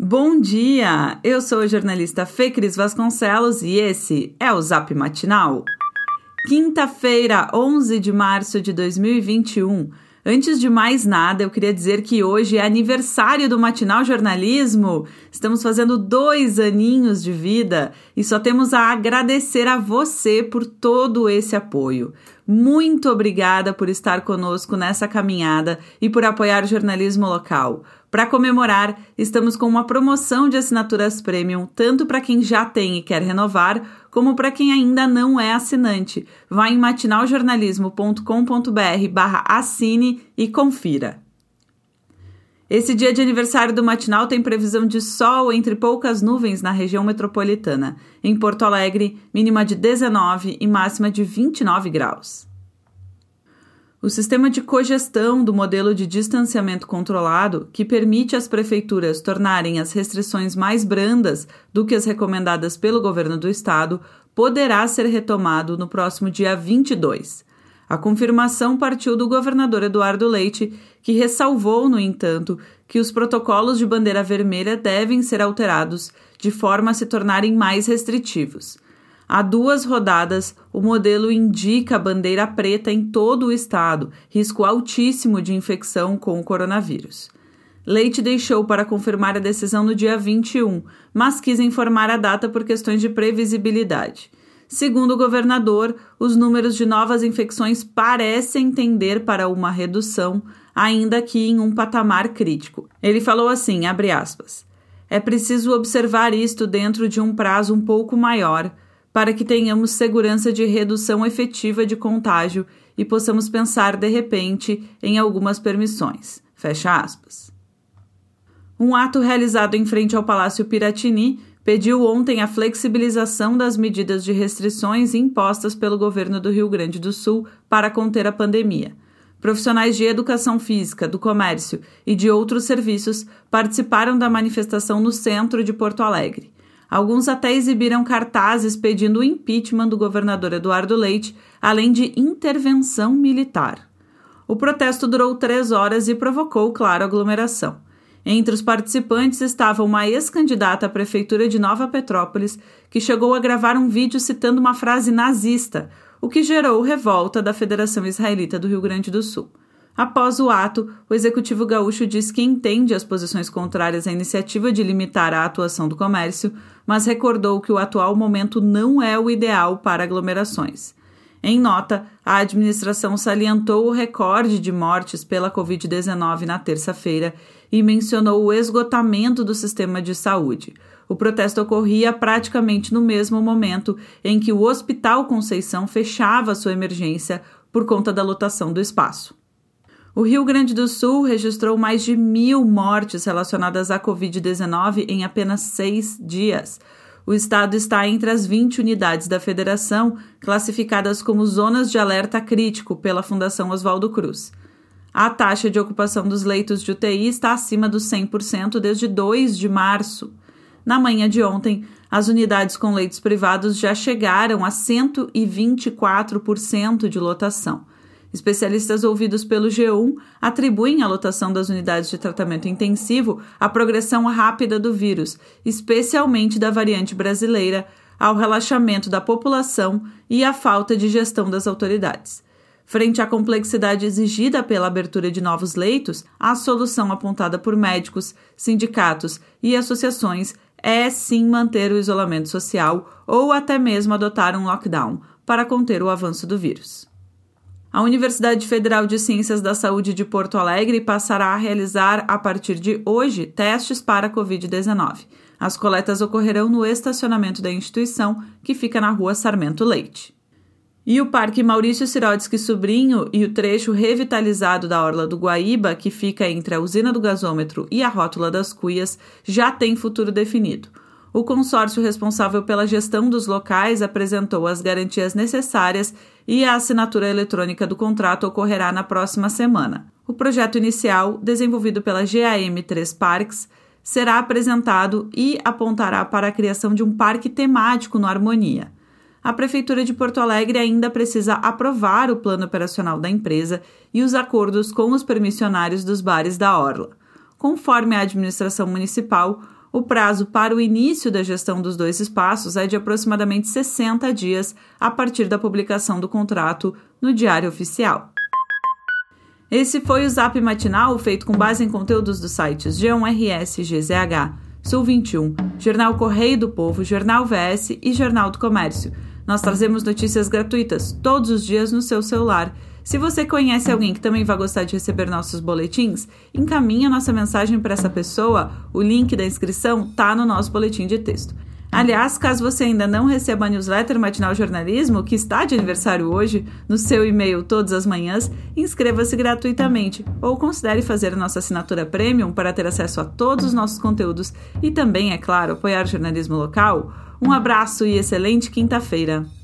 Bom dia! Eu sou a jornalista Fê Cris Vasconcelos e esse é o Zap Matinal. Quinta-feira, 11 de março de 2021. Antes de mais nada, eu queria dizer que hoje é aniversário do Matinal Jornalismo. Estamos fazendo dois aninhos de vida e só temos a agradecer a você por todo esse apoio. Muito obrigada por estar conosco nessa caminhada e por apoiar o jornalismo local. Para comemorar, estamos com uma promoção de assinaturas premium, tanto para quem já tem e quer renovar, como para quem ainda não é assinante. Vá em matinaljornalismo.com.br barra assine e confira. Esse dia de aniversário do Matinal tem previsão de sol entre poucas nuvens na região metropolitana. Em Porto Alegre, mínima de 19 e máxima de 29 graus. O sistema de cogestão do modelo de distanciamento controlado, que permite às prefeituras tornarem as restrições mais brandas do que as recomendadas pelo governo do estado, poderá ser retomado no próximo dia 22. A confirmação partiu do governador Eduardo Leite, que ressalvou, no entanto, que os protocolos de bandeira vermelha devem ser alterados de forma a se tornarem mais restritivos. Há duas rodadas, o modelo indica bandeira preta em todo o estado, risco altíssimo de infecção com o coronavírus. Leite deixou para confirmar a decisão no dia 21, mas quis informar a data por questões de previsibilidade. Segundo o governador, os números de novas infecções parecem tender para uma redução, ainda que em um patamar crítico. Ele falou assim, abre aspas, é preciso observar isto dentro de um prazo um pouco maior, para que tenhamos segurança de redução efetiva de contágio e possamos pensar de repente em algumas permissões. Fecha aspas. Um ato realizado em frente ao Palácio Piratini pediu ontem a flexibilização das medidas de restrições impostas pelo governo do Rio Grande do Sul para conter a pandemia. Profissionais de educação física, do comércio e de outros serviços participaram da manifestação no centro de Porto Alegre. Alguns até exibiram cartazes pedindo o impeachment do governador Eduardo Leite, além de intervenção militar. O protesto durou três horas e provocou, claro, aglomeração. Entre os participantes estava uma ex-candidata à prefeitura de Nova Petrópolis, que chegou a gravar um vídeo citando uma frase nazista, o que gerou revolta da Federação Israelita do Rio Grande do Sul. Após o ato, o executivo gaúcho diz que entende as posições contrárias à iniciativa de limitar a atuação do comércio, mas recordou que o atual momento não é o ideal para aglomerações. Em nota, a administração salientou o recorde de mortes pela Covid-19 na terça-feira e mencionou o esgotamento do sistema de saúde. O protesto ocorria praticamente no mesmo momento em que o Hospital Conceição fechava sua emergência por conta da lotação do espaço. O Rio Grande do Sul registrou mais de mil mortes relacionadas à Covid-19 em apenas seis dias. O estado está entre as 20 unidades da federação classificadas como zonas de alerta crítico pela Fundação Oswaldo Cruz. A taxa de ocupação dos leitos de UTI está acima dos 100% desde 2 de março. Na manhã de ontem, as unidades com leitos privados já chegaram a 124% de lotação. Especialistas ouvidos pelo G1 atribuem à lotação das unidades de tratamento intensivo a progressão rápida do vírus, especialmente da variante brasileira, ao relaxamento da população e à falta de gestão das autoridades. Frente à complexidade exigida pela abertura de novos leitos, a solução apontada por médicos, sindicatos e associações é sim manter o isolamento social ou até mesmo adotar um lockdown para conter o avanço do vírus. A Universidade Federal de Ciências da Saúde de Porto Alegre passará a realizar, a partir de hoje, testes para a Covid-19. As coletas ocorrerão no estacionamento da instituição, que fica na rua Sarmento Leite. E o Parque Maurício Sirotsky Sobrinho e o trecho revitalizado da Orla do Guaíba, que fica entre a usina do gasômetro e a rótula das cuias, já tem futuro definido o consórcio responsável pela gestão dos locais apresentou as garantias necessárias e a assinatura eletrônica do contrato ocorrerá na próxima semana. O projeto inicial, desenvolvido pela GAM 3 Parques, será apresentado e apontará para a criação de um parque temático no Harmonia. A Prefeitura de Porto Alegre ainda precisa aprovar o plano operacional da empresa e os acordos com os permissionários dos bares da Orla. Conforme a administração municipal, o prazo para o início da gestão dos dois espaços é de aproximadamente 60 dias a partir da publicação do contrato no Diário Oficial. Esse foi o Zap Matinal, feito com base em conteúdos dos sites G1RS, GZH, Sul 21, Jornal Correio do Povo, Jornal VS e Jornal do Comércio. Nós trazemos notícias gratuitas todos os dias no seu celular se você conhece alguém que também vai gostar de receber nossos boletins, encaminhe nossa mensagem para essa pessoa. O link da inscrição tá no nosso boletim de texto. Aliás, caso você ainda não receba a newsletter Matinal Jornalismo, que está de aniversário hoje, no seu e-mail todas as manhãs, inscreva-se gratuitamente ou considere fazer nossa assinatura premium para ter acesso a todos os nossos conteúdos e também, é claro, apoiar o jornalismo local. Um abraço e excelente quinta-feira!